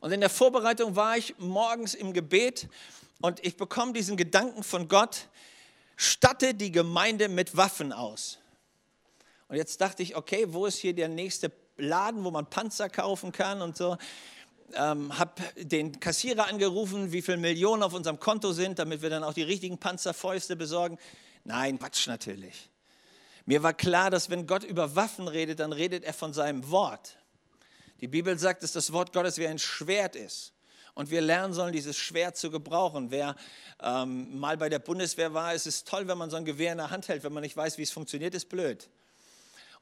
Und in der Vorbereitung war ich morgens im Gebet und ich bekomme diesen Gedanken von Gott, statte die Gemeinde mit Waffen aus. Und jetzt dachte ich, okay, wo ist hier der nächste Laden, wo man Panzer kaufen kann und so. Ähm, habe den Kassierer angerufen, wie viele Millionen auf unserem Konto sind, damit wir dann auch die richtigen Panzerfäuste besorgen. Nein, Quatsch natürlich. Mir war klar, dass wenn Gott über Waffen redet, dann redet er von seinem Wort. Die Bibel sagt, dass das Wort Gottes wie ein Schwert ist. Und wir lernen sollen, dieses Schwert zu gebrauchen. Wer ähm, mal bei der Bundeswehr war, es ist toll, wenn man so ein Gewehr in der Hand hält. Wenn man nicht weiß, wie es funktioniert, ist blöd.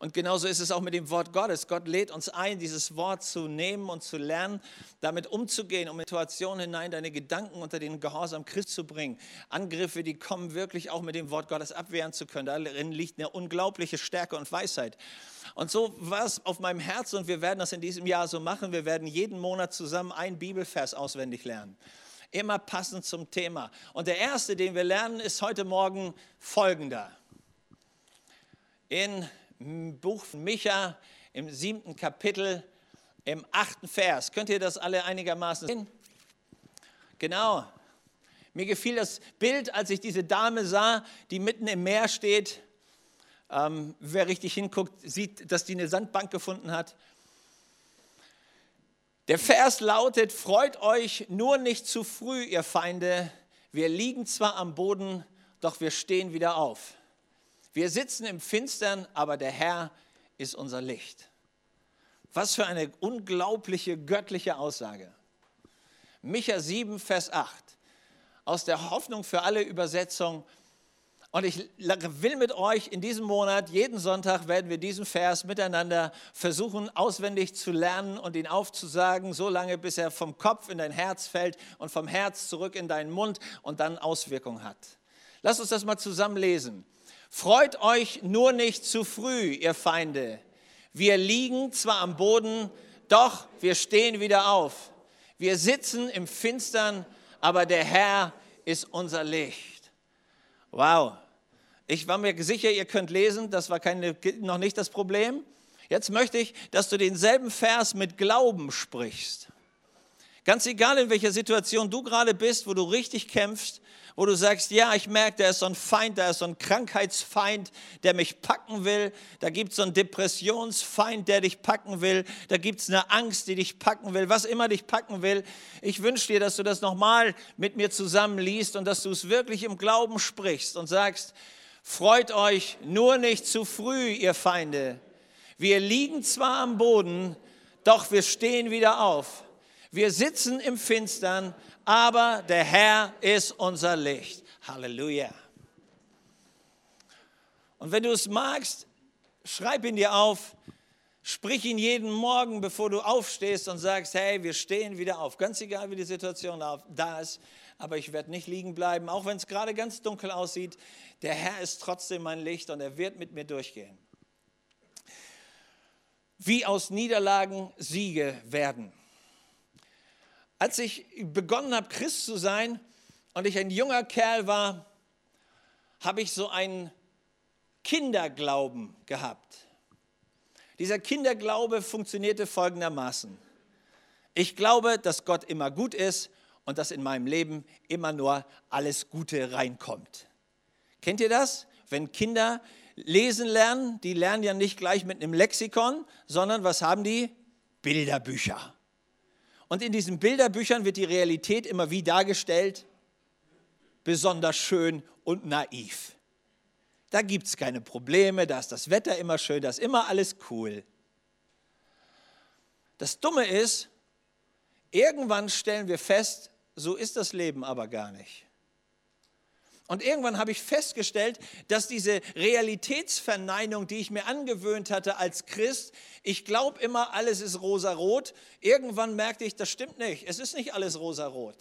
Und genauso ist es auch mit dem Wort Gottes. Gott lädt uns ein, dieses Wort zu nehmen und zu lernen, damit umzugehen, um in Situationen hinein deine Gedanken unter den Gehorsam Christ zu bringen. Angriffe, die kommen wirklich auch mit dem Wort Gottes abwehren zu können. Darin liegt eine unglaubliche Stärke und Weisheit. Und so war es auf meinem Herzen und wir werden das in diesem Jahr so machen. Wir werden jeden Monat zusammen einen Bibelvers auswendig lernen. Immer passend zum Thema. Und der erste, den wir lernen, ist heute Morgen folgender. In Buch von Micha im siebten Kapitel, im achten Vers. Könnt ihr das alle einigermaßen sehen? Genau. Mir gefiel das Bild, als ich diese Dame sah, die mitten im Meer steht. Ähm, wer richtig hinguckt, sieht, dass die eine Sandbank gefunden hat. Der Vers lautet, freut euch nur nicht zu früh, ihr Feinde. Wir liegen zwar am Boden, doch wir stehen wieder auf. Wir sitzen im Finstern, aber der Herr ist unser Licht. Was für eine unglaubliche göttliche Aussage. Micha 7, Vers 8. Aus der Hoffnung für alle Übersetzung. Und ich will mit euch in diesem Monat, jeden Sonntag werden wir diesen Vers miteinander versuchen auswendig zu lernen und ihn aufzusagen, so lange bis er vom Kopf in dein Herz fällt und vom Herz zurück in deinen Mund und dann Auswirkungen hat. Lass uns das mal zusammen lesen. Freut euch nur nicht zu früh, ihr Feinde. Wir liegen zwar am Boden, doch wir stehen wieder auf. Wir sitzen im Finstern, aber der Herr ist unser Licht. Wow. Ich war mir sicher, ihr könnt lesen, das war keine, noch nicht das Problem. Jetzt möchte ich, dass du denselben Vers mit Glauben sprichst. Ganz egal, in welcher Situation du gerade bist, wo du richtig kämpfst, wo du sagst, ja, ich merke, da ist so ein Feind, da ist so ein Krankheitsfeind, der mich packen will, da gibt es so einen Depressionsfeind, der dich packen will, da gibt es eine Angst, die dich packen will, was immer dich packen will. Ich wünsche dir, dass du das nochmal mit mir zusammen liest und dass du es wirklich im Glauben sprichst und sagst, freut euch nur nicht zu früh, ihr Feinde. Wir liegen zwar am Boden, doch wir stehen wieder auf. Wir sitzen im Finstern, aber der Herr ist unser Licht. Halleluja. Und wenn du es magst, schreib ihn dir auf, sprich ihn jeden Morgen, bevor du aufstehst und sagst, hey, wir stehen wieder auf. Ganz egal, wie die Situation da ist, aber ich werde nicht liegen bleiben, auch wenn es gerade ganz dunkel aussieht. Der Herr ist trotzdem mein Licht und er wird mit mir durchgehen. Wie aus Niederlagen Siege werden. Als ich begonnen habe, Christ zu sein und ich ein junger Kerl war, habe ich so einen Kinderglauben gehabt. Dieser Kinderglaube funktionierte folgendermaßen. Ich glaube, dass Gott immer gut ist und dass in meinem Leben immer nur alles Gute reinkommt. Kennt ihr das? Wenn Kinder lesen lernen, die lernen ja nicht gleich mit einem Lexikon, sondern was haben die? Bilderbücher. Und in diesen Bilderbüchern wird die Realität immer wie dargestellt? Besonders schön und naiv. Da gibt es keine Probleme, da ist das Wetter immer schön, da ist immer alles cool. Das Dumme ist, irgendwann stellen wir fest, so ist das Leben aber gar nicht. Und irgendwann habe ich festgestellt, dass diese Realitätsverneinung, die ich mir angewöhnt hatte als Christ, ich glaube immer, alles ist rosarot. Irgendwann merkte ich, das stimmt nicht. Es ist nicht alles rosarot.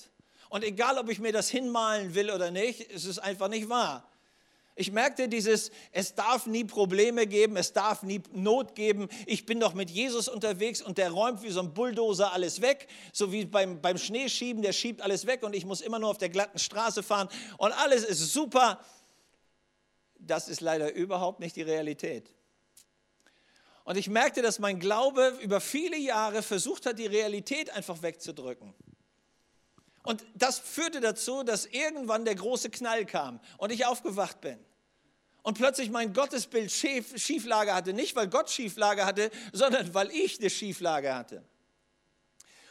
Und egal, ob ich mir das hinmalen will oder nicht, es ist einfach nicht wahr. Ich merkte dieses, es darf nie Probleme geben, es darf nie Not geben. Ich bin doch mit Jesus unterwegs und der räumt wie so ein Bulldozer alles weg, so wie beim, beim Schneeschieben, der schiebt alles weg und ich muss immer nur auf der glatten Straße fahren und alles ist super. Das ist leider überhaupt nicht die Realität. Und ich merkte, dass mein Glaube über viele Jahre versucht hat, die Realität einfach wegzudrücken. Und das führte dazu, dass irgendwann der große Knall kam und ich aufgewacht bin. Und plötzlich mein Gottesbild Schief, Schieflage hatte. Nicht, weil Gott Schieflage hatte, sondern weil ich eine Schieflage hatte.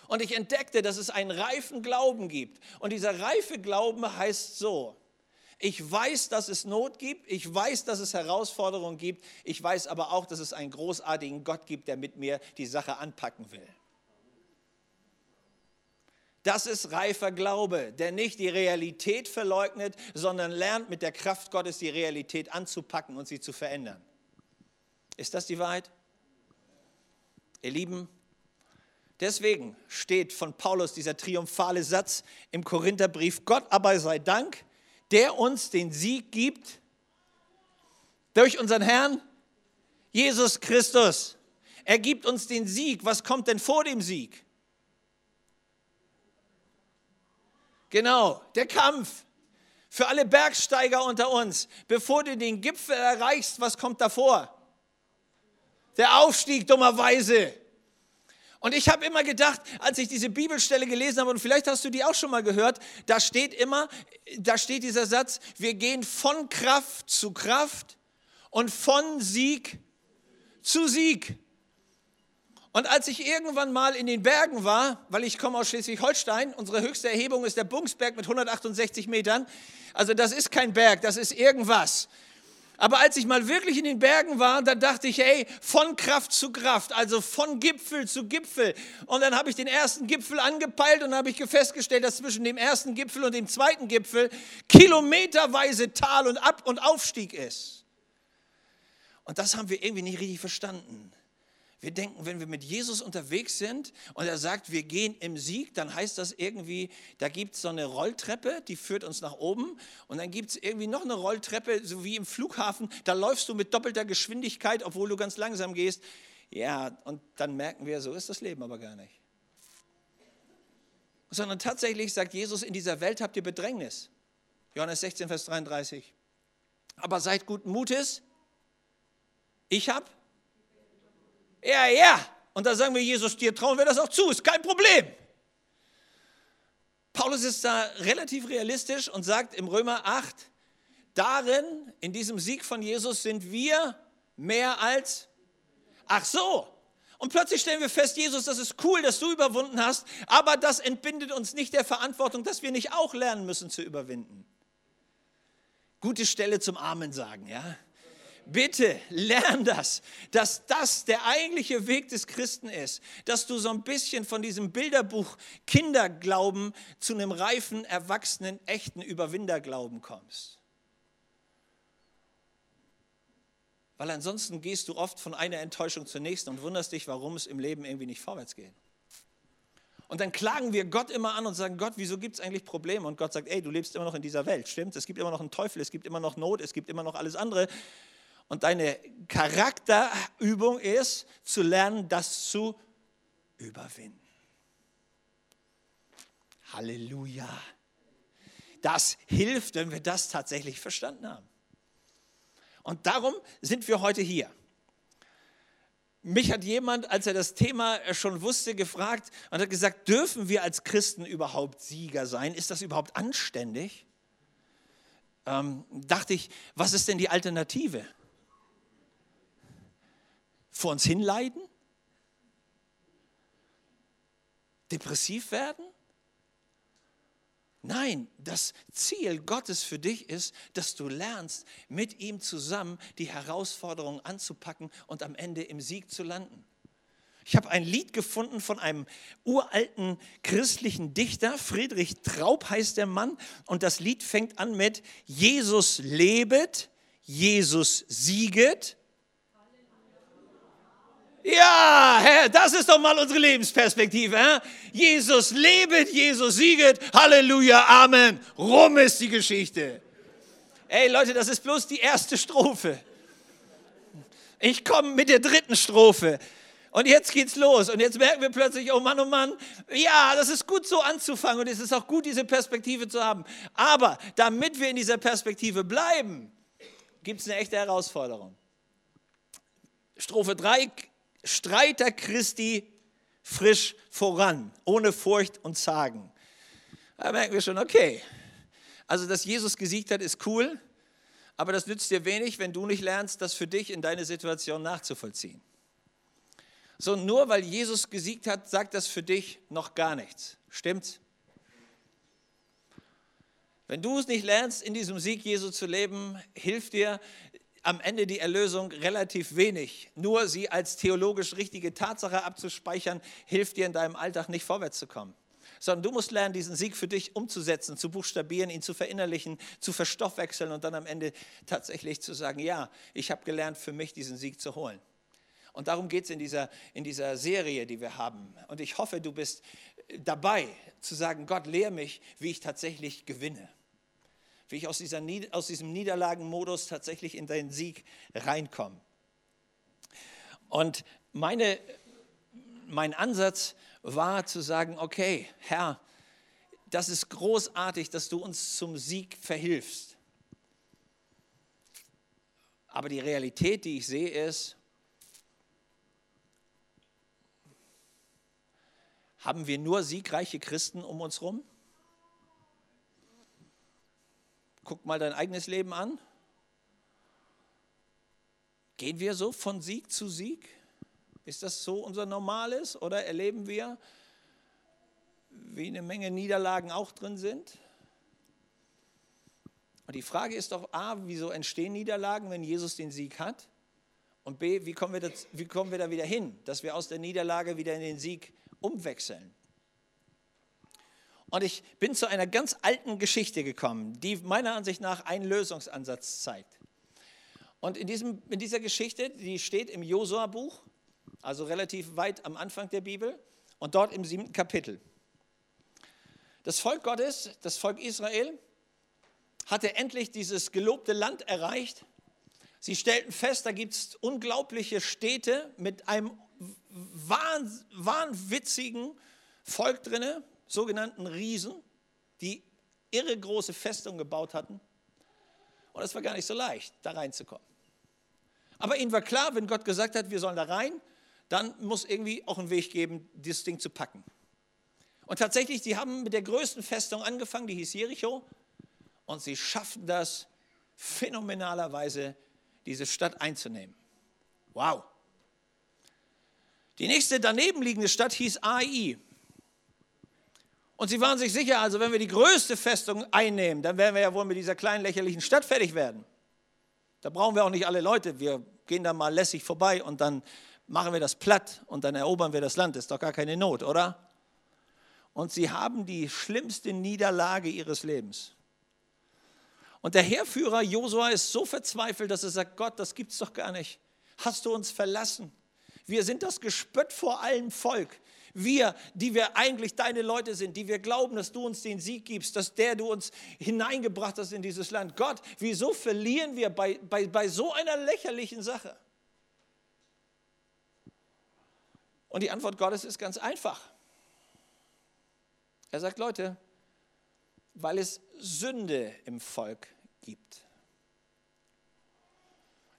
Und ich entdeckte, dass es einen reifen Glauben gibt. Und dieser reife Glauben heißt so, ich weiß, dass es Not gibt. Ich weiß, dass es Herausforderungen gibt. Ich weiß aber auch, dass es einen großartigen Gott gibt, der mit mir die Sache anpacken will. Das ist reifer Glaube, der nicht die Realität verleugnet, sondern lernt mit der Kraft Gottes die Realität anzupacken und sie zu verändern. Ist das die Wahrheit? Ihr Lieben, deswegen steht von Paulus dieser triumphale Satz im Korintherbrief, Gott aber sei Dank, der uns den Sieg gibt durch unseren Herrn Jesus Christus. Er gibt uns den Sieg. Was kommt denn vor dem Sieg? Genau, der Kampf. Für alle Bergsteiger unter uns, bevor du den Gipfel erreichst, was kommt davor? Der Aufstieg dummerweise. Und ich habe immer gedacht, als ich diese Bibelstelle gelesen habe, und vielleicht hast du die auch schon mal gehört, da steht immer, da steht dieser Satz, wir gehen von Kraft zu Kraft und von Sieg zu Sieg. Und als ich irgendwann mal in den Bergen war, weil ich komme aus Schleswig-Holstein, unsere höchste Erhebung ist der Bungsberg mit 168 Metern. Also das ist kein Berg, das ist irgendwas. Aber als ich mal wirklich in den Bergen war, dann dachte ich, hey, von Kraft zu Kraft, also von Gipfel zu Gipfel. Und dann habe ich den ersten Gipfel angepeilt und habe ich festgestellt, dass zwischen dem ersten Gipfel und dem zweiten Gipfel kilometerweise Tal und Ab- und Aufstieg ist. Und das haben wir irgendwie nicht richtig verstanden. Wir denken, wenn wir mit Jesus unterwegs sind und er sagt, wir gehen im Sieg, dann heißt das irgendwie, da gibt es so eine Rolltreppe, die führt uns nach oben und dann gibt es irgendwie noch eine Rolltreppe, so wie im Flughafen, da läufst du mit doppelter Geschwindigkeit, obwohl du ganz langsam gehst. Ja, und dann merken wir, so ist das Leben aber gar nicht. Sondern tatsächlich sagt Jesus, in dieser Welt habt ihr Bedrängnis. Johannes 16, Vers 33. Aber seid guten Mutes. Ich habe ja, ja. Und da sagen wir, Jesus, dir trauen wir das auch zu, ist kein Problem. Paulus ist da relativ realistisch und sagt im Römer 8, darin, in diesem Sieg von Jesus, sind wir mehr als, ach so. Und plötzlich stellen wir fest, Jesus, das ist cool, dass du überwunden hast, aber das entbindet uns nicht der Verantwortung, dass wir nicht auch lernen müssen zu überwinden. Gute Stelle zum Amen sagen, ja. Bitte lern das, dass das der eigentliche Weg des Christen ist, dass du so ein bisschen von diesem Bilderbuch Kinderglauben zu einem reifen, erwachsenen, echten Überwinderglauben kommst. Weil ansonsten gehst du oft von einer Enttäuschung zur nächsten und wunderst dich, warum es im Leben irgendwie nicht vorwärts geht. Und dann klagen wir Gott immer an und sagen, Gott, wieso gibt es eigentlich Probleme? Und Gott sagt, ey, du lebst immer noch in dieser Welt, stimmt? Es gibt immer noch einen Teufel, es gibt immer noch Not, es gibt immer noch alles andere. Und deine Charakterübung ist, zu lernen, das zu überwinden. Halleluja. Das hilft, wenn wir das tatsächlich verstanden haben. Und darum sind wir heute hier. Mich hat jemand, als er das Thema schon wusste, gefragt und hat gesagt, dürfen wir als Christen überhaupt Sieger sein? Ist das überhaupt anständig? Ähm, dachte ich, was ist denn die Alternative? Vor uns hinleiden? Depressiv werden? Nein, das Ziel Gottes für dich ist, dass du lernst, mit ihm zusammen die Herausforderungen anzupacken und am Ende im Sieg zu landen. Ich habe ein Lied gefunden von einem uralten christlichen Dichter, Friedrich Traub heißt der Mann, und das Lied fängt an mit Jesus lebet, Jesus sieget, ja, Herr, das ist doch mal unsere Lebensperspektive. Herr? Jesus lebet, Jesus sieget, Halleluja, Amen. Rum ist die Geschichte. Ey Leute, das ist bloß die erste Strophe. Ich komme mit der dritten Strophe. Und jetzt geht's los. Und jetzt merken wir plötzlich, oh Mann, oh Mann, ja, das ist gut so anzufangen und es ist auch gut, diese Perspektive zu haben. Aber damit wir in dieser Perspektive bleiben, gibt es eine echte Herausforderung. Strophe 3 Streiter Christi frisch voran, ohne Furcht und Zagen. Da merken wir schon, okay, also dass Jesus gesiegt hat, ist cool, aber das nützt dir wenig, wenn du nicht lernst, das für dich in deine Situation nachzuvollziehen. So, nur weil Jesus gesiegt hat, sagt das für dich noch gar nichts. Stimmt's? Wenn du es nicht lernst, in diesem Sieg Jesu zu leben, hilft dir am Ende die Erlösung relativ wenig. Nur sie als theologisch richtige Tatsache abzuspeichern, hilft dir in deinem Alltag nicht vorwärts zu kommen. Sondern du musst lernen, diesen Sieg für dich umzusetzen, zu buchstabieren, ihn zu verinnerlichen, zu verstoffwechseln und dann am Ende tatsächlich zu sagen, ja, ich habe gelernt, für mich diesen Sieg zu holen. Und darum geht es in dieser, in dieser Serie, die wir haben. Und ich hoffe, du bist dabei zu sagen, Gott, lehre mich, wie ich tatsächlich gewinne wie ich aus, dieser, aus diesem Niederlagenmodus tatsächlich in den Sieg reinkomme. Und meine, mein Ansatz war zu sagen, okay, Herr, das ist großartig, dass du uns zum Sieg verhilfst. Aber die Realität, die ich sehe, ist, haben wir nur siegreiche Christen um uns herum? Guck mal dein eigenes Leben an. Gehen wir so von Sieg zu Sieg? Ist das so unser Normales oder erleben wir, wie eine Menge Niederlagen auch drin sind? Und die Frage ist doch A, wieso entstehen Niederlagen, wenn Jesus den Sieg hat? Und B, wie kommen wir, das, wie kommen wir da wieder hin, dass wir aus der Niederlage wieder in den Sieg umwechseln? Und ich bin zu einer ganz alten Geschichte gekommen, die meiner Ansicht nach einen Lösungsansatz zeigt. Und in, diesem, in dieser Geschichte, die steht im Josua-Buch, also relativ weit am Anfang der Bibel, und dort im siebten Kapitel. Das Volk Gottes, das Volk Israel, hatte endlich dieses gelobte Land erreicht. Sie stellten fest, da gibt es unglaubliche Städte mit einem wahnwitzigen Volk drinne sogenannten Riesen, die irre große Festungen gebaut hatten. Und es war gar nicht so leicht, da reinzukommen. Aber ihnen war klar, wenn Gott gesagt hat, wir sollen da rein, dann muss irgendwie auch ein Weg geben, dieses Ding zu packen. Und tatsächlich, sie haben mit der größten Festung angefangen, die hieß Jericho, und sie schafften das phänomenalerweise, diese Stadt einzunehmen. Wow. Die nächste daneben liegende Stadt hieß Ai. Und sie waren sich sicher, also wenn wir die größte Festung einnehmen, dann werden wir ja wohl mit dieser kleinen lächerlichen Stadt fertig werden. Da brauchen wir auch nicht alle Leute. Wir gehen da mal lässig vorbei und dann machen wir das platt und dann erobern wir das Land. Ist doch gar keine Not, oder? Und sie haben die schlimmste Niederlage ihres Lebens. Und der Heerführer Josua ist so verzweifelt, dass er sagt, Gott, das gibt's doch gar nicht. Hast du uns verlassen? Wir sind das Gespött vor allem Volk. Wir, die wir eigentlich deine Leute sind, die wir glauben, dass du uns den Sieg gibst, dass der du uns hineingebracht hast in dieses Land. Gott, wieso verlieren wir bei, bei, bei so einer lächerlichen Sache? Und die Antwort Gottes ist ganz einfach. Er sagt, Leute, weil es Sünde im Volk gibt.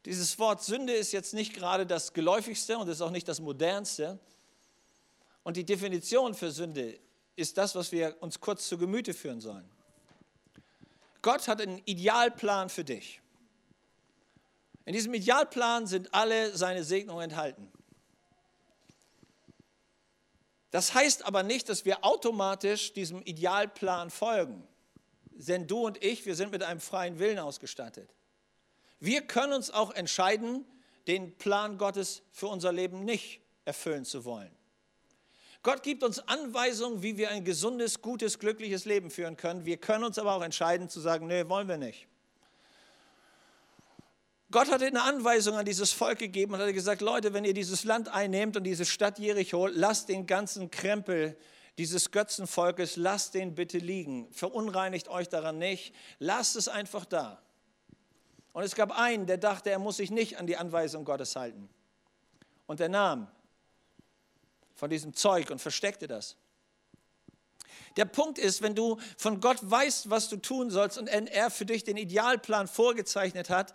Dieses Wort Sünde ist jetzt nicht gerade das geläufigste und ist auch nicht das modernste. Und die Definition für Sünde ist das, was wir uns kurz zu Gemüte führen sollen. Gott hat einen Idealplan für dich. In diesem Idealplan sind alle seine Segnungen enthalten. Das heißt aber nicht, dass wir automatisch diesem Idealplan folgen. Denn du und ich, wir sind mit einem freien Willen ausgestattet. Wir können uns auch entscheiden, den Plan Gottes für unser Leben nicht erfüllen zu wollen. Gott gibt uns Anweisungen, wie wir ein gesundes, gutes, glückliches Leben führen können. Wir können uns aber auch entscheiden zu sagen, nee, wollen wir nicht. Gott hat eine Anweisung an dieses Volk gegeben und hat gesagt, Leute, wenn ihr dieses Land einnehmt und diese Stadt Jericho, lasst den ganzen Krempel dieses Götzenvolkes, lasst den bitte liegen. Verunreinigt euch daran nicht. Lasst es einfach da. Und es gab einen, der dachte, er muss sich nicht an die Anweisung Gottes halten. Und er nahm von diesem Zeug und versteckte das. Der Punkt ist, wenn du von Gott weißt, was du tun sollst und er für dich den Idealplan vorgezeichnet hat,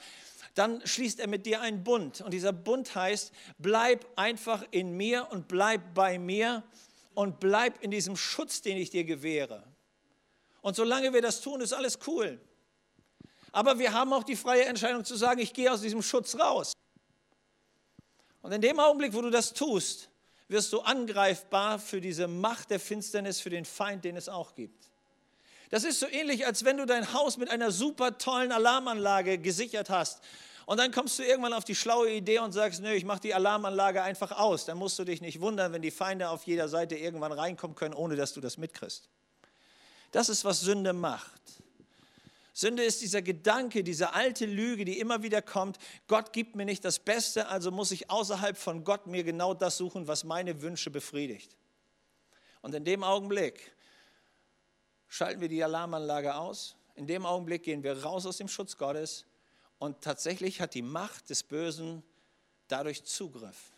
dann schließt er mit dir einen Bund. Und dieser Bund heißt, bleib einfach in mir und bleib bei mir und bleib in diesem Schutz, den ich dir gewähre. Und solange wir das tun, ist alles cool. Aber wir haben auch die freie Entscheidung zu sagen, ich gehe aus diesem Schutz raus. Und in dem Augenblick, wo du das tust, wirst du angreifbar für diese Macht der Finsternis, für den Feind, den es auch gibt. Das ist so ähnlich, als wenn du dein Haus mit einer super tollen Alarmanlage gesichert hast. Und dann kommst du irgendwann auf die schlaue Idee und sagst, nö, ich mache die Alarmanlage einfach aus. Dann musst du dich nicht wundern, wenn die Feinde auf jeder Seite irgendwann reinkommen können, ohne dass du das mitkriegst. Das ist, was Sünde macht. Sünde ist dieser Gedanke, diese alte Lüge, die immer wieder kommt, Gott gibt mir nicht das Beste, also muss ich außerhalb von Gott mir genau das suchen, was meine Wünsche befriedigt. Und in dem Augenblick schalten wir die Alarmanlage aus, in dem Augenblick gehen wir raus aus dem Schutz Gottes und tatsächlich hat die Macht des Bösen dadurch Zugriff.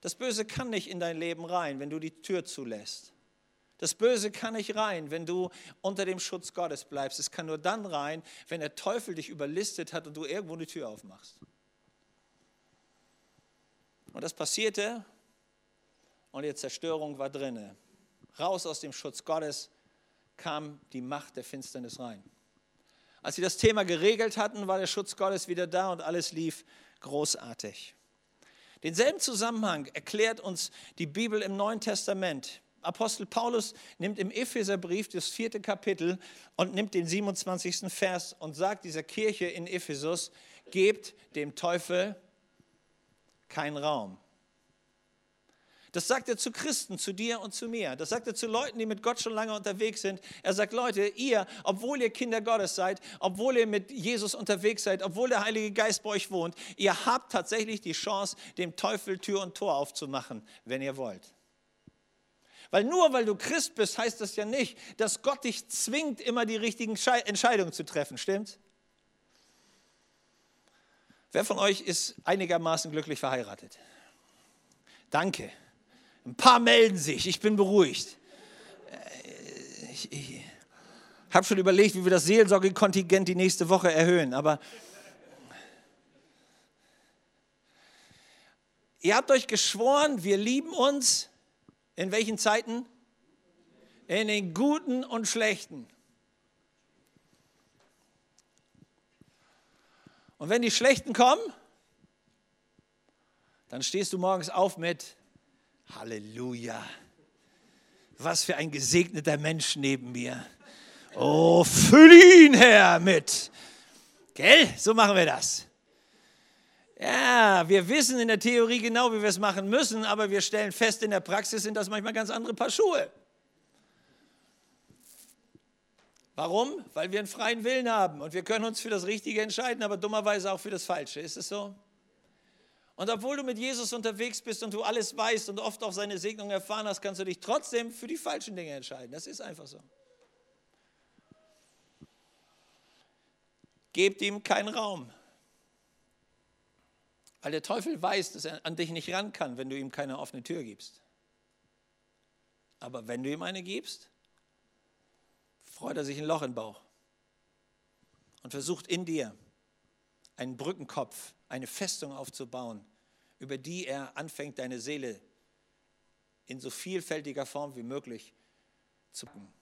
Das Böse kann nicht in dein Leben rein, wenn du die Tür zulässt. Das Böse kann nicht rein, wenn du unter dem Schutz Gottes bleibst. Es kann nur dann rein, wenn der Teufel dich überlistet hat und du irgendwo die Tür aufmachst. Und das passierte und die Zerstörung war drinne. Raus aus dem Schutz Gottes kam die Macht der Finsternis rein. Als sie das Thema geregelt hatten, war der Schutz Gottes wieder da und alles lief großartig. Denselben Zusammenhang erklärt uns die Bibel im Neuen Testament. Apostel Paulus nimmt im Epheserbrief das vierte Kapitel und nimmt den 27. Vers und sagt dieser Kirche in Ephesus, gebt dem Teufel keinen Raum. Das sagt er zu Christen, zu dir und zu mir. Das sagt er zu Leuten, die mit Gott schon lange unterwegs sind. Er sagt, Leute, ihr, obwohl ihr Kinder Gottes seid, obwohl ihr mit Jesus unterwegs seid, obwohl der Heilige Geist bei euch wohnt, ihr habt tatsächlich die Chance, dem Teufel Tür und Tor aufzumachen, wenn ihr wollt. Weil nur weil du Christ bist, heißt das ja nicht, dass Gott dich zwingt, immer die richtigen Entscheidungen zu treffen, stimmt? Wer von euch ist einigermaßen glücklich verheiratet? Danke. Ein paar melden sich, ich bin beruhigt. Äh, ich, ich habe schon überlegt, wie wir das Seelsorgekontingent die nächste Woche erhöhen, aber ihr habt euch geschworen, wir lieben uns in welchen Zeiten? In den guten und schlechten. Und wenn die schlechten kommen, dann stehst du morgens auf mit Halleluja. Was für ein gesegneter Mensch neben mir. Oh, füll ihn her mit. Gell? So machen wir das. Ja, wir wissen in der Theorie genau, wie wir es machen müssen, aber wir stellen fest, in der Praxis sind das manchmal ganz andere Paar Schuhe. Warum? Weil wir einen freien Willen haben und wir können uns für das Richtige entscheiden, aber dummerweise auch für das Falsche. Ist es so? Und obwohl du mit Jesus unterwegs bist und du alles weißt und oft auch seine Segnung erfahren hast, kannst du dich trotzdem für die falschen Dinge entscheiden. Das ist einfach so. Gebt ihm keinen Raum. Weil der Teufel weiß, dass er an dich nicht ran kann, wenn du ihm keine offene Tür gibst. Aber wenn du ihm eine gibst, freut er sich ein Loch im Bauch und versucht in dir einen Brückenkopf, eine Festung aufzubauen, über die er anfängt, deine Seele in so vielfältiger Form wie möglich zu packen.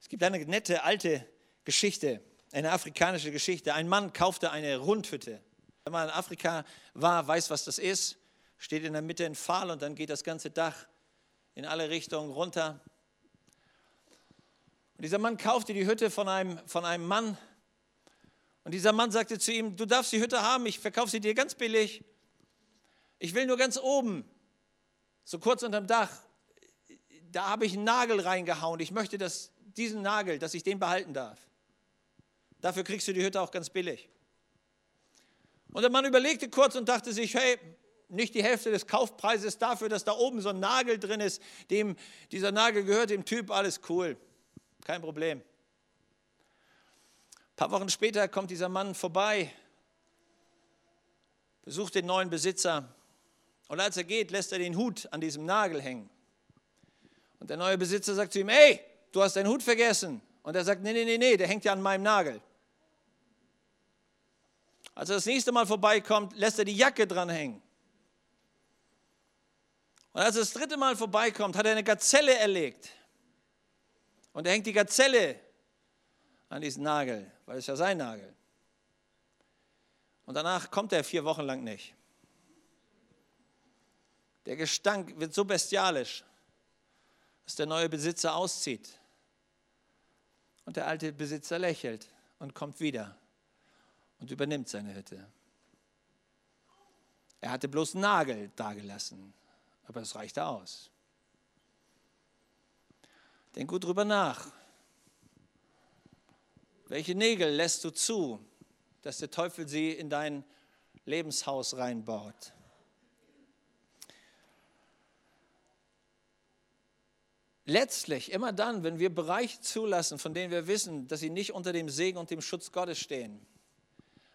Es gibt eine nette alte Geschichte, eine afrikanische Geschichte. Ein Mann kaufte eine Rundhütte wenn man in Afrika war, weiß, was das ist. Steht in der Mitte ein Pfahl und dann geht das ganze Dach in alle Richtungen runter. Und dieser Mann kaufte die Hütte von einem, von einem Mann. Und dieser Mann sagte zu ihm, du darfst die Hütte haben, ich verkaufe sie dir ganz billig. Ich will nur ganz oben, so kurz unterm Dach, da habe ich einen Nagel reingehauen. Ich möchte dass diesen Nagel, dass ich den behalten darf. Dafür kriegst du die Hütte auch ganz billig. Und der Mann überlegte kurz und dachte sich, hey, nicht die Hälfte des Kaufpreises dafür, dass da oben so ein Nagel drin ist, dem dieser Nagel gehört dem Typ, alles cool, kein Problem. Ein paar Wochen später kommt dieser Mann vorbei, besucht den neuen Besitzer und als er geht, lässt er den Hut an diesem Nagel hängen. Und der neue Besitzer sagt zu ihm, hey, du hast deinen Hut vergessen. Und er sagt, nee, nee, nee, nee, der hängt ja an meinem Nagel. Als er das nächste Mal vorbeikommt, lässt er die Jacke dranhängen. Und als er das dritte Mal vorbeikommt, hat er eine Gazelle erlegt. Und er hängt die Gazelle an diesen Nagel, weil es ja sein Nagel. Und danach kommt er vier Wochen lang nicht. Der Gestank wird so bestialisch, dass der neue Besitzer auszieht. Und der alte Besitzer lächelt und kommt wieder und übernimmt seine Hütte. Er hatte bloß Nagel dagelassen, aber es reichte aus. Denk gut drüber nach. Welche Nägel lässt du zu, dass der Teufel sie in dein Lebenshaus reinbaut? Letztlich, immer dann, wenn wir Bereiche zulassen, von denen wir wissen, dass sie nicht unter dem Segen und dem Schutz Gottes stehen,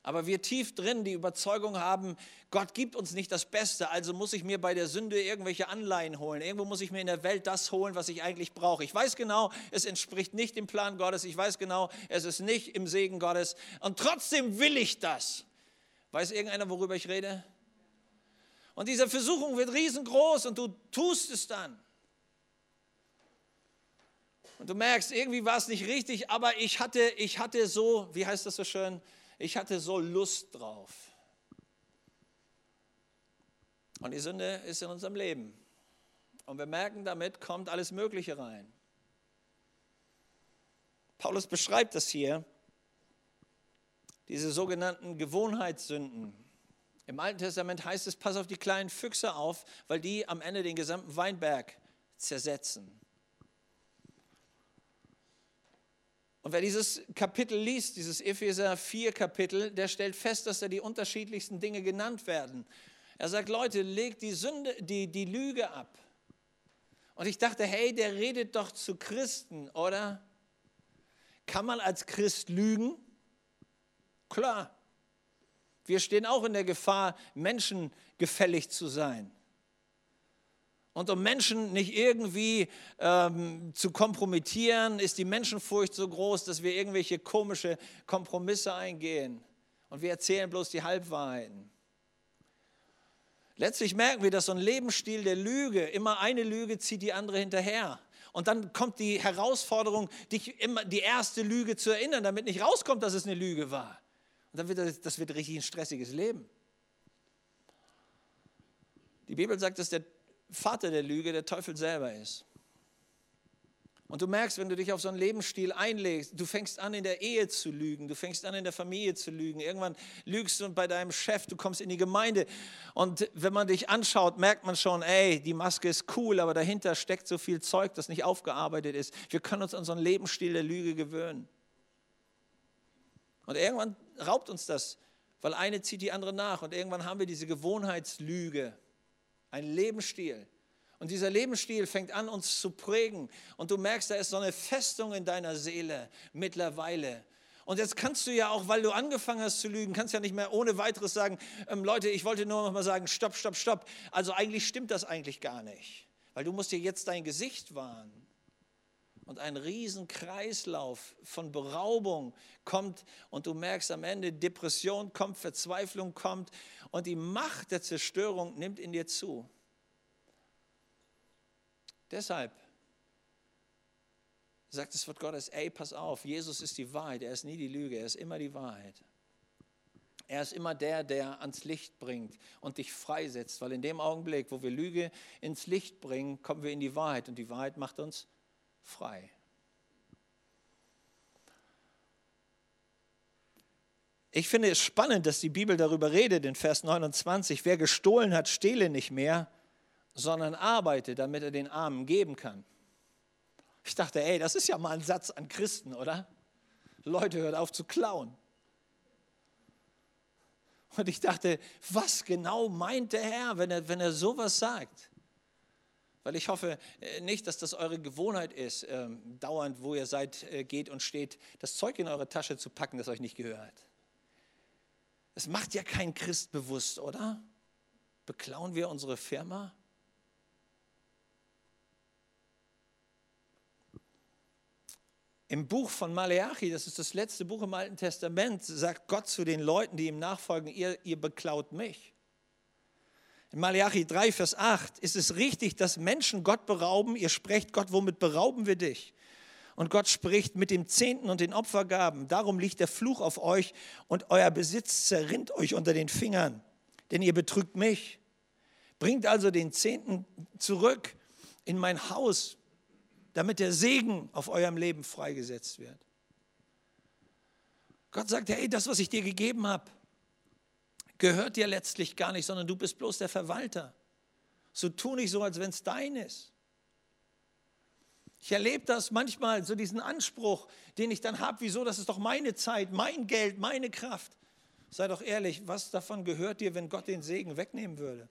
aber wir tief drin die Überzeugung haben, Gott gibt uns nicht das Beste, also muss ich mir bei der Sünde irgendwelche Anleihen holen. Irgendwo muss ich mir in der Welt das holen, was ich eigentlich brauche. Ich weiß genau, es entspricht nicht dem Plan Gottes. Ich weiß genau, es ist nicht im Segen Gottes. Und trotzdem will ich das. Weiß irgendeiner, worüber ich rede? Und diese Versuchung wird riesengroß und du tust es dann. Und du merkst, irgendwie war es nicht richtig, aber ich hatte, ich hatte so, wie heißt das so schön, ich hatte so Lust drauf. Und die Sünde ist in unserem Leben. Und wir merken, damit kommt alles Mögliche rein. Paulus beschreibt das hier, diese sogenannten Gewohnheitssünden. Im Alten Testament heißt es, pass auf die kleinen Füchse auf, weil die am Ende den gesamten Weinberg zersetzen. Und wer dieses Kapitel liest, dieses Epheser 4 Kapitel, der stellt fest, dass da die unterschiedlichsten Dinge genannt werden. Er sagt, Leute, legt die Sünde, die, die Lüge ab. Und ich dachte, hey, der redet doch zu Christen, oder? Kann man als Christ lügen? Klar. Wir stehen auch in der Gefahr, menschengefällig zu sein. Und um Menschen nicht irgendwie ähm, zu kompromittieren, ist die Menschenfurcht so groß, dass wir irgendwelche komische Kompromisse eingehen. Und wir erzählen bloß die Halbwahrheiten. Letztlich merken wir, dass so ein Lebensstil der Lüge, immer eine Lüge zieht die andere hinterher. Und dann kommt die Herausforderung, dich immer die erste Lüge zu erinnern, damit nicht rauskommt, dass es eine Lüge war. Und dann wird das, das wird richtig ein stressiges Leben. Die Bibel sagt, dass der Vater der Lüge der Teufel selber ist. Und du merkst, wenn du dich auf so einen Lebensstil einlegst, du fängst an, in der Ehe zu lügen, du fängst an, in der Familie zu lügen. Irgendwann lügst du bei deinem Chef, du kommst in die Gemeinde. Und wenn man dich anschaut, merkt man schon, ey, die Maske ist cool, aber dahinter steckt so viel Zeug, das nicht aufgearbeitet ist. Wir können uns an so einen Lebensstil der Lüge gewöhnen. Und irgendwann raubt uns das, weil eine zieht die andere nach. Und irgendwann haben wir diese Gewohnheitslüge ein Lebensstil. Und dieser Lebensstil fängt an, uns zu prägen. Und du merkst, da ist so eine Festung in deiner Seele mittlerweile. Und jetzt kannst du ja auch, weil du angefangen hast zu lügen, kannst ja nicht mehr ohne weiteres sagen, ähm, Leute, ich wollte nur noch mal sagen, stopp, stopp, stopp. Also eigentlich stimmt das eigentlich gar nicht. Weil du musst dir jetzt dein Gesicht wahren. Und ein Riesenkreislauf von Beraubung kommt und du merkst am Ende, Depression kommt, Verzweiflung kommt und die Macht der Zerstörung nimmt in dir zu. Deshalb sagt das Wort Gottes, ey, pass auf, Jesus ist die Wahrheit, er ist nie die Lüge, er ist immer die Wahrheit. Er ist immer der, der ans Licht bringt und dich freisetzt, weil in dem Augenblick, wo wir Lüge ins Licht bringen, kommen wir in die Wahrheit und die Wahrheit macht uns frei. Ich finde es spannend, dass die Bibel darüber redet in Vers 29, wer gestohlen hat, stehle nicht mehr, sondern arbeite, damit er den Armen geben kann. Ich dachte, ey, das ist ja mal ein Satz an Christen, oder? Leute, hört auf zu klauen. Und ich dachte, was genau meint der Herr, wenn er, wenn er sowas sagt? Weil ich hoffe äh, nicht, dass das eure Gewohnheit ist, ähm, dauernd, wo ihr seid, äh, geht und steht, das Zeug in eure Tasche zu packen, das euch nicht gehört. Es macht ja kein Christ bewusst, oder? Beklauen wir unsere Firma? Im Buch von Maleachi, das ist das letzte Buch im Alten Testament, sagt Gott zu den Leuten, die ihm nachfolgen, ihr, ihr beklaut mich. In Maleachi 3, Vers 8 ist es richtig, dass Menschen Gott berauben. Ihr sprecht Gott, womit berauben wir dich? Und Gott spricht mit dem Zehnten und den Opfergaben. Darum liegt der Fluch auf euch und euer Besitz zerrinnt euch unter den Fingern, denn ihr betrügt mich. Bringt also den Zehnten zurück in mein Haus, damit der Segen auf eurem Leben freigesetzt wird. Gott sagt, hey, das, was ich dir gegeben habe, gehört dir letztlich gar nicht, sondern du bist bloß der Verwalter. So tu nicht so, als wenn es dein ist. Ich erlebe das manchmal, so diesen Anspruch, den ich dann habe, wieso, das ist doch meine Zeit, mein Geld, meine Kraft. Sei doch ehrlich, was davon gehört dir, wenn Gott den Segen wegnehmen würde?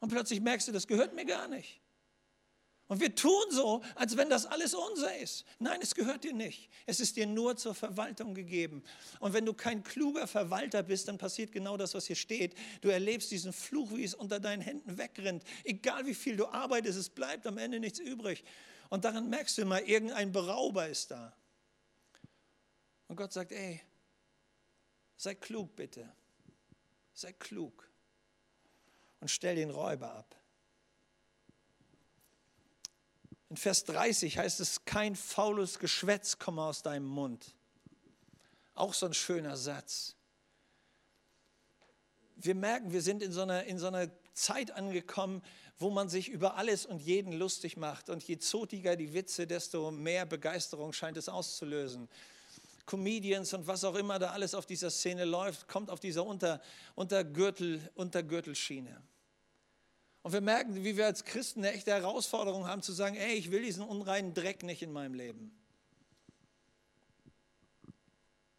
Und plötzlich merkst du, das gehört mir gar nicht. Und wir tun so, als wenn das alles unser ist. Nein, es gehört dir nicht. Es ist dir nur zur Verwaltung gegeben. Und wenn du kein kluger Verwalter bist, dann passiert genau das, was hier steht. Du erlebst diesen Fluch, wie es unter deinen Händen wegrennt. Egal wie viel du arbeitest, es bleibt am Ende nichts übrig. Und daran merkst du immer, irgendein Berauber ist da. Und Gott sagt, ey, sei klug bitte. Sei klug. Und stell den Räuber ab. In Vers 30 heißt es, kein faules Geschwätz komme aus deinem Mund. Auch so ein schöner Satz. Wir merken, wir sind in so einer, in so einer Zeit angekommen, wo man sich über alles und jeden lustig macht. Und je zotiger die Witze, desto mehr Begeisterung scheint es auszulösen. Comedians und was auch immer da alles auf dieser Szene läuft, kommt auf dieser Unter, Untergürtel, Untergürtelschiene. Und wir merken, wie wir als Christen eine echte Herausforderung haben zu sagen, ey, ich will diesen unreinen Dreck nicht in meinem Leben.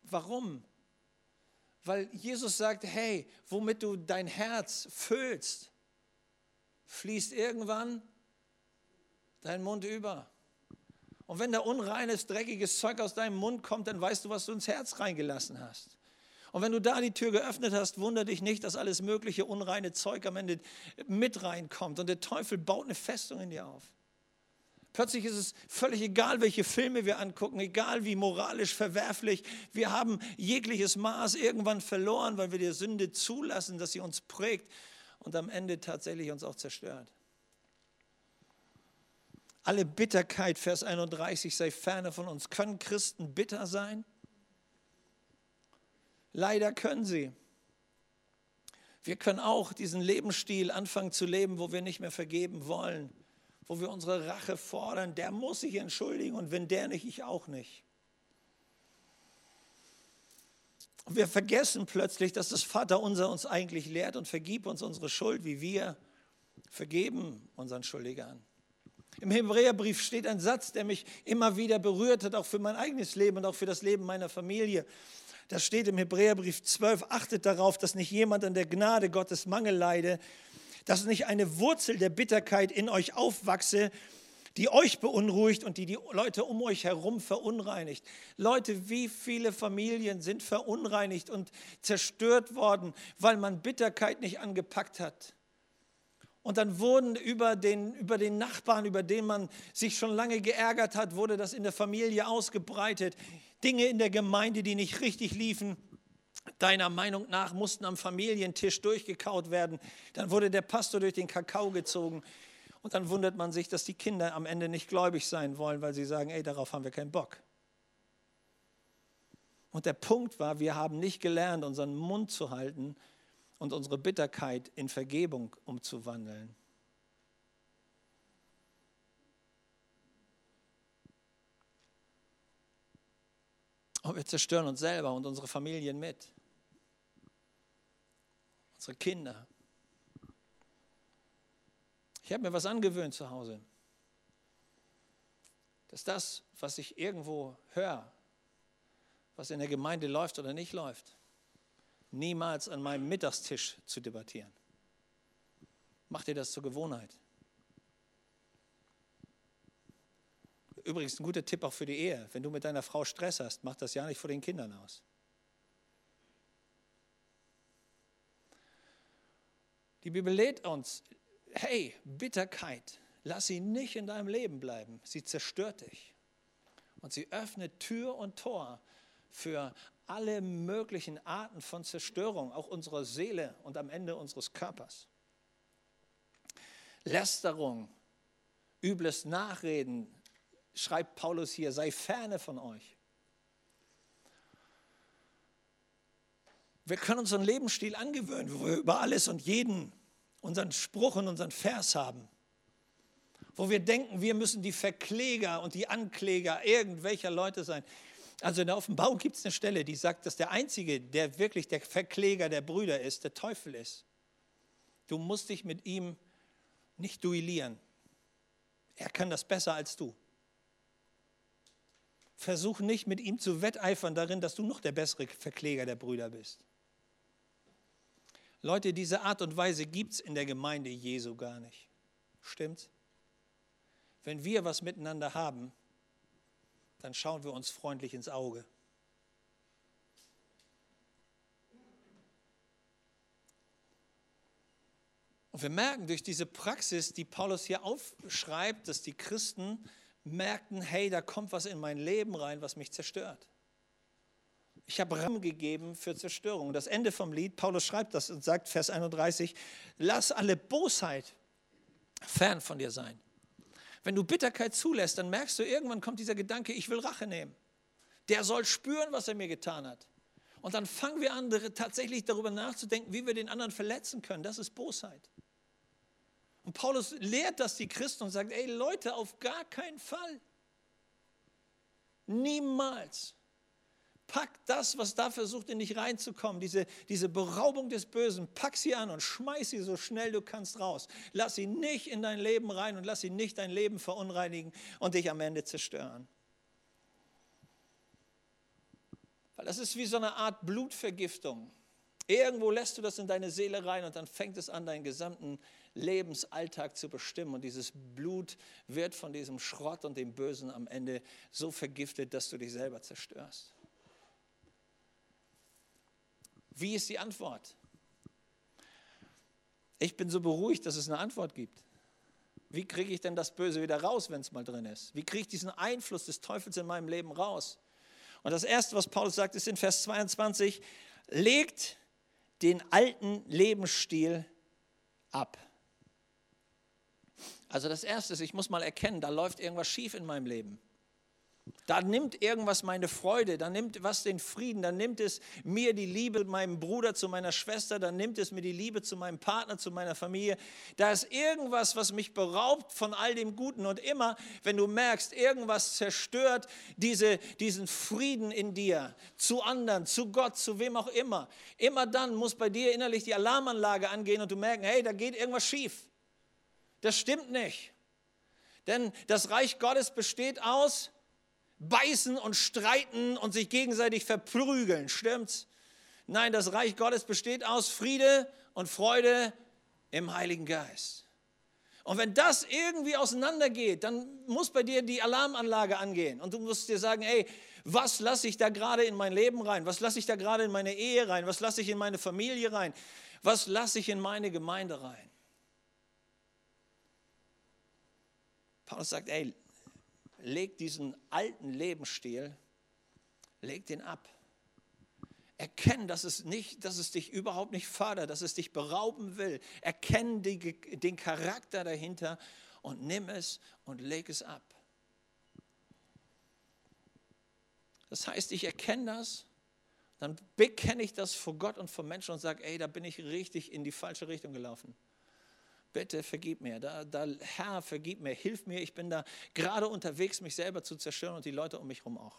Warum? Weil Jesus sagt, hey, womit du dein Herz füllst, fließt irgendwann dein Mund über. Und wenn da unreines, dreckiges Zeug aus deinem Mund kommt, dann weißt du, was du ins Herz reingelassen hast. Und wenn du da die Tür geöffnet hast, wundere dich nicht, dass alles mögliche unreine Zeug am Ende mit reinkommt. Und der Teufel baut eine Festung in dir auf. Plötzlich ist es völlig egal, welche Filme wir angucken, egal wie moralisch verwerflich. Wir haben jegliches Maß irgendwann verloren, weil wir der Sünde zulassen, dass sie uns prägt und am Ende tatsächlich uns auch zerstört. Alle Bitterkeit, Vers 31, sei ferne von uns. Können Christen bitter sein? Leider können sie. Wir können auch diesen Lebensstil anfangen zu leben, wo wir nicht mehr vergeben wollen, wo wir unsere Rache fordern. Der muss sich entschuldigen und wenn der nicht, ich auch nicht. Und wir vergessen plötzlich, dass das Vaterunser uns eigentlich lehrt und vergib uns unsere Schuld, wie wir vergeben unseren Schuldigern. Im Hebräerbrief steht ein Satz, der mich immer wieder berührt hat, auch für mein eigenes Leben und auch für das Leben meiner Familie. Das steht im Hebräerbrief 12, achtet darauf, dass nicht jemand an der Gnade Gottes Mangel leide, dass nicht eine Wurzel der Bitterkeit in euch aufwachse, die euch beunruhigt und die die Leute um euch herum verunreinigt. Leute, wie viele Familien sind verunreinigt und zerstört worden, weil man Bitterkeit nicht angepackt hat. Und dann wurden über den, über den Nachbarn, über den man sich schon lange geärgert hat, wurde das in der Familie ausgebreitet. Dinge in der Gemeinde, die nicht richtig liefen, deiner Meinung nach mussten am Familientisch durchgekaut werden. Dann wurde der Pastor durch den Kakao gezogen. Und dann wundert man sich, dass die Kinder am Ende nicht gläubig sein wollen, weil sie sagen, ey, darauf haben wir keinen Bock. Und der Punkt war, wir haben nicht gelernt, unseren Mund zu halten und unsere Bitterkeit in Vergebung umzuwandeln. Und wir zerstören uns selber und unsere Familien mit. Unsere Kinder. Ich habe mir was angewöhnt zu Hause. Dass das, was ich irgendwo höre, was in der Gemeinde läuft oder nicht läuft, niemals an meinem Mittagstisch zu debattieren. Mach dir das zur Gewohnheit. Übrigens ein guter Tipp auch für die Ehe. Wenn du mit deiner Frau Stress hast, mach das ja nicht vor den Kindern aus. Die Bibel lädt uns, hey, Bitterkeit, lass sie nicht in deinem Leben bleiben. Sie zerstört dich. Und sie öffnet Tür und Tor für alle möglichen Arten von Zerstörung, auch unserer Seele und am Ende unseres Körpers. Lästerung, übles Nachreden, schreibt Paulus hier, sei ferne von euch. Wir können unseren Lebensstil angewöhnen, wo wir über alles und jeden unseren Spruch und unseren Vers haben. Wo wir denken, wir müssen die Verkläger und die Ankläger irgendwelcher Leute sein. Also in der Offenbarung gibt es eine Stelle, die sagt, dass der Einzige, der wirklich der Verkläger der Brüder ist, der Teufel ist. Du musst dich mit ihm nicht duellieren. Er kann das besser als du. Versuch nicht mit ihm zu wetteifern darin, dass du noch der bessere Verkläger der Brüder bist. Leute, diese Art und Weise gibt es in der Gemeinde Jesu gar nicht. Stimmt's? Wenn wir was miteinander haben, dann schauen wir uns freundlich ins Auge. Und wir merken durch diese Praxis, die Paulus hier aufschreibt, dass die Christen merkten, hey, da kommt was in mein Leben rein, was mich zerstört. Ich habe Raum gegeben für Zerstörung. Das Ende vom Lied, Paulus schreibt das und sagt, Vers 31, lass alle Bosheit fern von dir sein. Wenn du Bitterkeit zulässt, dann merkst du, irgendwann kommt dieser Gedanke, ich will Rache nehmen. Der soll spüren, was er mir getan hat. Und dann fangen wir an, tatsächlich darüber nachzudenken, wie wir den anderen verletzen können. Das ist Bosheit. Und Paulus lehrt das die Christen und sagt, ey Leute, auf gar keinen Fall. Niemals. Pack das, was da versucht, in dich reinzukommen, diese, diese Beraubung des Bösen, pack sie an und schmeiß sie so schnell du kannst raus. Lass sie nicht in dein Leben rein und lass sie nicht dein Leben verunreinigen und dich am Ende zerstören. Weil das ist wie so eine Art Blutvergiftung. Irgendwo lässt du das in deine Seele rein und dann fängt es an, deinen gesamten Lebensalltag zu bestimmen. Und dieses Blut wird von diesem Schrott und dem Bösen am Ende so vergiftet, dass du dich selber zerstörst. Wie ist die Antwort? Ich bin so beruhigt, dass es eine Antwort gibt. Wie kriege ich denn das Böse wieder raus, wenn es mal drin ist? Wie kriege ich diesen Einfluss des Teufels in meinem Leben raus? Und das Erste, was Paulus sagt, ist in Vers 22, legt den alten Lebensstil ab. Also das Erste ist, ich muss mal erkennen, da läuft irgendwas schief in meinem Leben. Da nimmt irgendwas meine Freude, da nimmt was den Frieden, da nimmt es mir die Liebe meinem Bruder, zu meiner Schwester, da nimmt es mir die Liebe zu meinem Partner, zu meiner Familie. Da ist irgendwas, was mich beraubt von all dem Guten. Und immer, wenn du merkst, irgendwas zerstört diese, diesen Frieden in dir, zu anderen, zu Gott, zu wem auch immer, immer dann muss bei dir innerlich die Alarmanlage angehen und du merken, hey, da geht irgendwas schief. Das stimmt nicht. Denn das Reich Gottes besteht aus beißen und streiten und sich gegenseitig verprügeln. Stimmt's? Nein, das Reich Gottes besteht aus Friede und Freude im Heiligen Geist. Und wenn das irgendwie auseinandergeht, dann muss bei dir die Alarmanlage angehen und du musst dir sagen, ey, was lasse ich da gerade in mein Leben rein? Was lasse ich da gerade in meine Ehe rein? Was lasse ich in meine Familie rein? Was lasse ich in meine Gemeinde rein? Paulus sagt, ey, leg diesen alten Lebensstil, leg den ab. Erkenn, dass es, nicht, dass es dich überhaupt nicht fördert, dass es dich berauben will. Erkenn die, den Charakter dahinter und nimm es und leg es ab. Das heißt, ich erkenne das, dann bekenne ich das vor Gott und vor Menschen und sage, ey, da bin ich richtig in die falsche Richtung gelaufen bitte vergib mir. Da, da, Herr, vergib mir, hilf mir. Ich bin da gerade unterwegs, mich selber zu zerstören und die Leute um mich herum auch.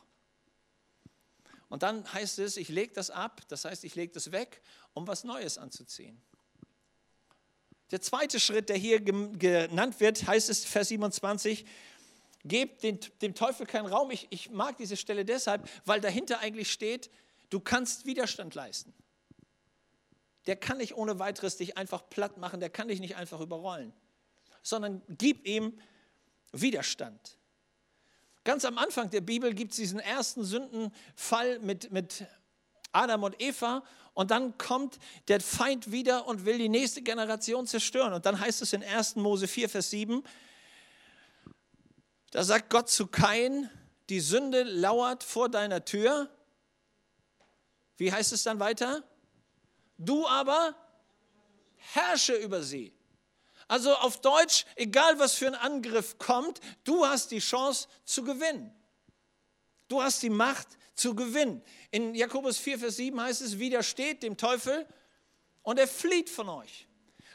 Und dann heißt es, ich lege das ab, das heißt, ich lege das weg, um was Neues anzuziehen. Der zweite Schritt, der hier genannt wird, heißt es, Vers 27, gebt den, dem Teufel keinen Raum. Ich, ich mag diese Stelle deshalb, weil dahinter eigentlich steht, du kannst Widerstand leisten der kann nicht ohne weiteres dich einfach platt machen, der kann dich nicht einfach überrollen, sondern gib ihm Widerstand. Ganz am Anfang der Bibel gibt es diesen ersten Sündenfall mit, mit Adam und Eva und dann kommt der Feind wieder und will die nächste Generation zerstören. Und dann heißt es in 1. Mose 4, Vers 7, da sagt Gott zu Kain, die Sünde lauert vor deiner Tür. Wie heißt es dann weiter? Du aber herrsche über sie. Also auf Deutsch, egal was für ein Angriff kommt, du hast die Chance zu gewinnen. Du hast die Macht zu gewinnen. In Jakobus 4, Vers 7 heißt es, widersteht dem Teufel und er flieht von euch.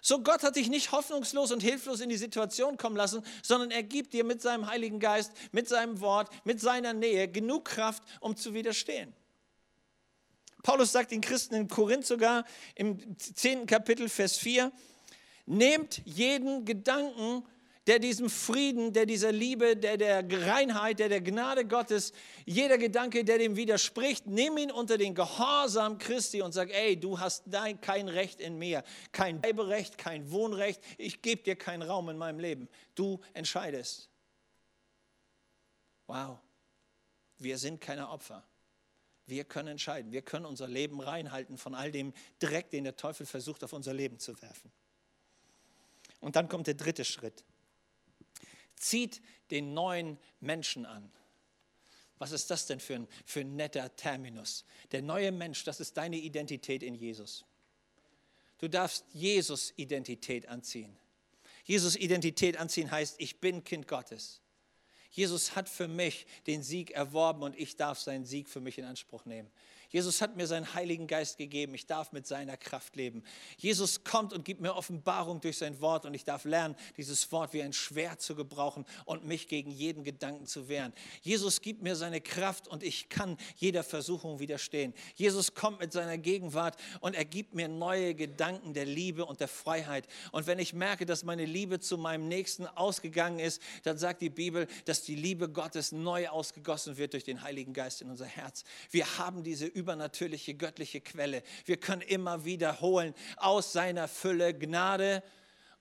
So Gott hat dich nicht hoffnungslos und hilflos in die Situation kommen lassen, sondern er gibt dir mit seinem Heiligen Geist, mit seinem Wort, mit seiner Nähe genug Kraft, um zu widerstehen. Paulus sagt den Christen in Korinth sogar im 10. Kapitel, Vers 4, nehmt jeden Gedanken der diesem Frieden, der dieser Liebe, der der Reinheit, der der Gnade Gottes, jeder Gedanke, der dem widerspricht, nimm ihn unter den Gehorsam Christi und sag, ey, du hast dein, kein Recht in mir, kein Bleiberecht, kein Wohnrecht, ich gebe dir keinen Raum in meinem Leben. Du entscheidest. Wow, wir sind keine Opfer. Wir können entscheiden. Wir können unser Leben reinhalten von all dem Dreck, den der Teufel versucht, auf unser Leben zu werfen. Und dann kommt der dritte Schritt zieht den neuen Menschen an. Was ist das denn für ein, für ein netter Terminus? Der neue Mensch, das ist deine Identität in Jesus. Du darfst Jesus Identität anziehen. Jesus Identität anziehen heißt, ich bin Kind Gottes. Jesus hat für mich den Sieg erworben und ich darf seinen Sieg für mich in Anspruch nehmen. Jesus hat mir seinen Heiligen Geist gegeben. Ich darf mit seiner Kraft leben. Jesus kommt und gibt mir Offenbarung durch sein Wort und ich darf lernen, dieses Wort wie ein Schwert zu gebrauchen und mich gegen jeden Gedanken zu wehren. Jesus gibt mir seine Kraft und ich kann jeder Versuchung widerstehen. Jesus kommt mit seiner Gegenwart und er gibt mir neue Gedanken der Liebe und der Freiheit. Und wenn ich merke, dass meine Liebe zu meinem Nächsten ausgegangen ist, dann sagt die Bibel, dass die Liebe Gottes neu ausgegossen wird durch den Heiligen Geist in unser Herz. Wir haben diese übernatürliche, göttliche Quelle. Wir können immer wiederholen aus seiner Fülle Gnade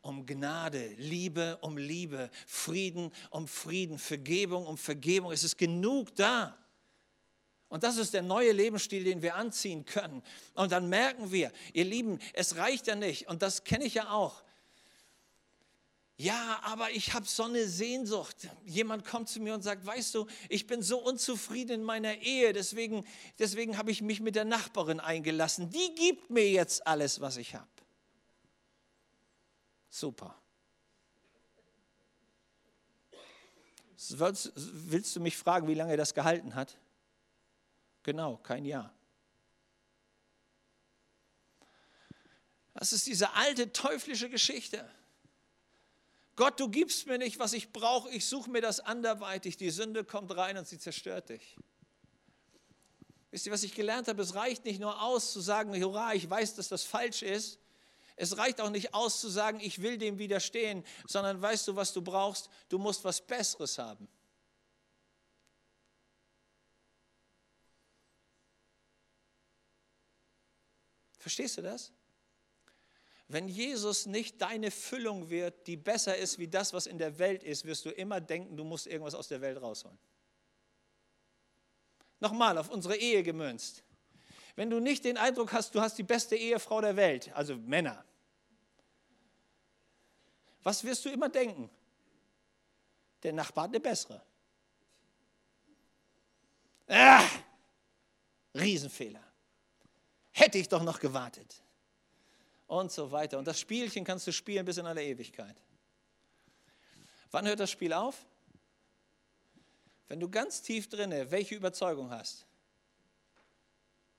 um Gnade, Liebe um Liebe, Frieden um Frieden, Vergebung um Vergebung. Es ist genug da. Und das ist der neue Lebensstil, den wir anziehen können. Und dann merken wir, ihr Lieben, es reicht ja nicht. Und das kenne ich ja auch. Ja, aber ich habe so eine Sehnsucht. Jemand kommt zu mir und sagt, weißt du, ich bin so unzufrieden in meiner Ehe, deswegen, deswegen habe ich mich mit der Nachbarin eingelassen. Die gibt mir jetzt alles, was ich habe. Super. Willst du mich fragen, wie lange das gehalten hat? Genau, kein Jahr. Das ist diese alte teuflische Geschichte. Gott, du gibst mir nicht, was ich brauche, ich suche mir das anderweitig. Die Sünde kommt rein und sie zerstört dich. Wisst ihr, was ich gelernt habe? Es reicht nicht nur aus zu sagen, hurra, ich weiß, dass das falsch ist. Es reicht auch nicht aus zu sagen, ich will dem widerstehen, sondern weißt du, was du brauchst? Du musst was Besseres haben. Verstehst du das? Wenn Jesus nicht deine Füllung wird, die besser ist wie das, was in der Welt ist, wirst du immer denken, du musst irgendwas aus der Welt rausholen. Nochmal auf unsere Ehe gemünzt. Wenn du nicht den Eindruck hast, du hast die beste Ehefrau der Welt, also Männer, was wirst du immer denken? Der Nachbar hat eine bessere. Ah, Riesenfehler. Hätte ich doch noch gewartet und so weiter. Und das Spielchen kannst du spielen bis in alle Ewigkeit. Wann hört das Spiel auf? Wenn du ganz tief drinne welche Überzeugung hast.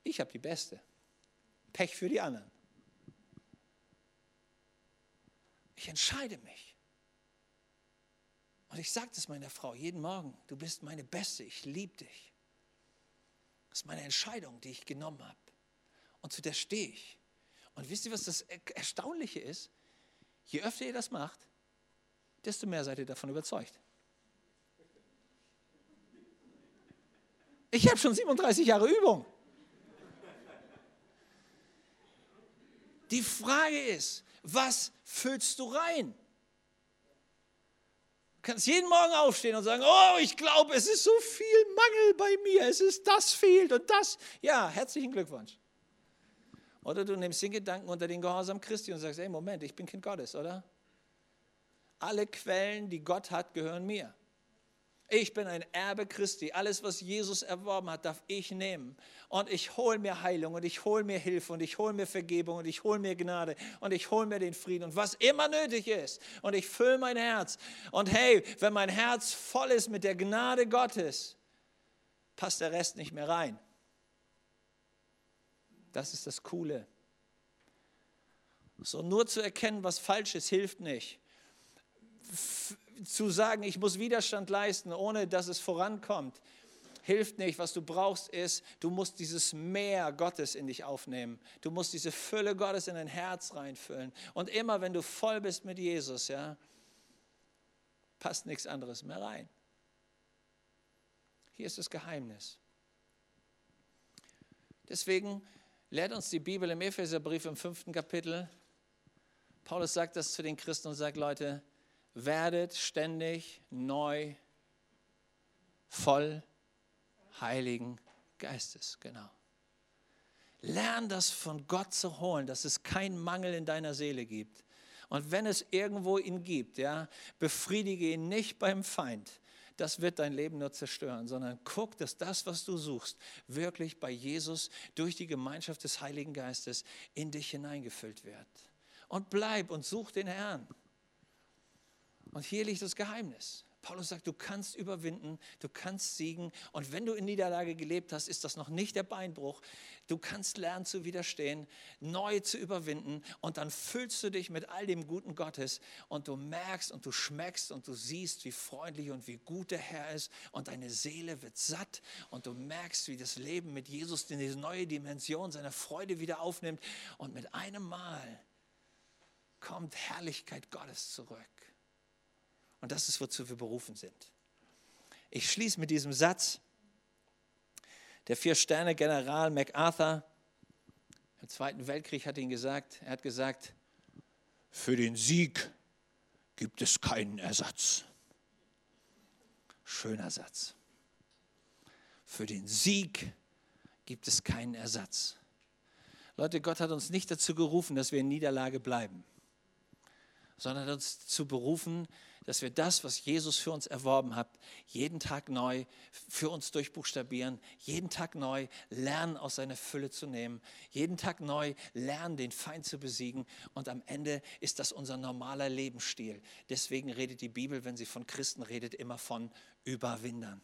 Ich habe die beste. Pech für die anderen. Ich entscheide mich. Und ich sage das meiner Frau jeden Morgen, du bist meine Beste, ich liebe dich. Das ist meine Entscheidung, die ich genommen habe. Und zu der stehe ich. Und wisst ihr, was das Erstaunliche ist? Je öfter ihr das macht, desto mehr seid ihr davon überzeugt. Ich habe schon 37 Jahre Übung. Die Frage ist, was füllst du rein? Du kannst jeden Morgen aufstehen und sagen, oh, ich glaube, es ist so viel Mangel bei mir, es ist das fehlt und das. Ja, herzlichen Glückwunsch. Oder du nimmst den Gedanken unter den Gehorsam Christi und sagst, ey, Moment, ich bin Kind Gottes, oder? Alle Quellen, die Gott hat, gehören mir. Ich bin ein Erbe Christi. Alles, was Jesus erworben hat, darf ich nehmen. Und ich hole mir Heilung und ich hole mir Hilfe und ich hole mir Vergebung und ich hole mir Gnade und ich hole mir den Frieden und was immer nötig ist. Und ich fülle mein Herz. Und hey, wenn mein Herz voll ist mit der Gnade Gottes, passt der Rest nicht mehr rein. Das ist das Coole. So nur zu erkennen, was falsch ist, hilft nicht zu sagen, ich muss Widerstand leisten, ohne dass es vorankommt, hilft nicht. Was du brauchst ist, du musst dieses Meer Gottes in dich aufnehmen. Du musst diese Fülle Gottes in dein Herz reinfüllen. Und immer, wenn du voll bist mit Jesus, ja, passt nichts anderes mehr rein. Hier ist das Geheimnis. Deswegen lehrt uns die Bibel im Epheserbrief im fünften Kapitel. Paulus sagt das zu den Christen und sagt, Leute, werdet ständig neu voll Heiligen Geistes. Genau. Lern das von Gott zu holen, dass es keinen Mangel in deiner Seele gibt. Und wenn es irgendwo ihn gibt, ja, befriedige ihn nicht beim Feind. Das wird dein Leben nur zerstören, sondern guck, dass das, was du suchst, wirklich bei Jesus durch die Gemeinschaft des Heiligen Geistes in dich hineingefüllt wird. Und bleib und such den Herrn. Und hier liegt das Geheimnis. Paulus sagt, du kannst überwinden, du kannst siegen. Und wenn du in Niederlage gelebt hast, ist das noch nicht der Beinbruch. Du kannst lernen zu widerstehen, neu zu überwinden. Und dann füllst du dich mit all dem Guten Gottes. Und du merkst und du schmeckst und du siehst, wie freundlich und wie gut der Herr ist. Und deine Seele wird satt. Und du merkst, wie das Leben mit Jesus diese neue Dimension seiner Freude wieder aufnimmt. Und mit einem Mal kommt Herrlichkeit Gottes zurück. Und das ist, wozu wir berufen sind. Ich schließe mit diesem Satz. Der Vier-Sterne-General MacArthur im Zweiten Weltkrieg hat ihn gesagt, er hat gesagt, für den Sieg gibt es keinen Ersatz. Schöner Satz. Für den Sieg gibt es keinen Ersatz. Leute, Gott hat uns nicht dazu gerufen, dass wir in Niederlage bleiben, sondern uns zu berufen, dass wir das, was Jesus für uns erworben hat, jeden Tag neu für uns durchbuchstabieren, jeden Tag neu lernen, aus seiner Fülle zu nehmen, jeden Tag neu lernen, den Feind zu besiegen. Und am Ende ist das unser normaler Lebensstil. Deswegen redet die Bibel, wenn sie von Christen redet, immer von Überwindern.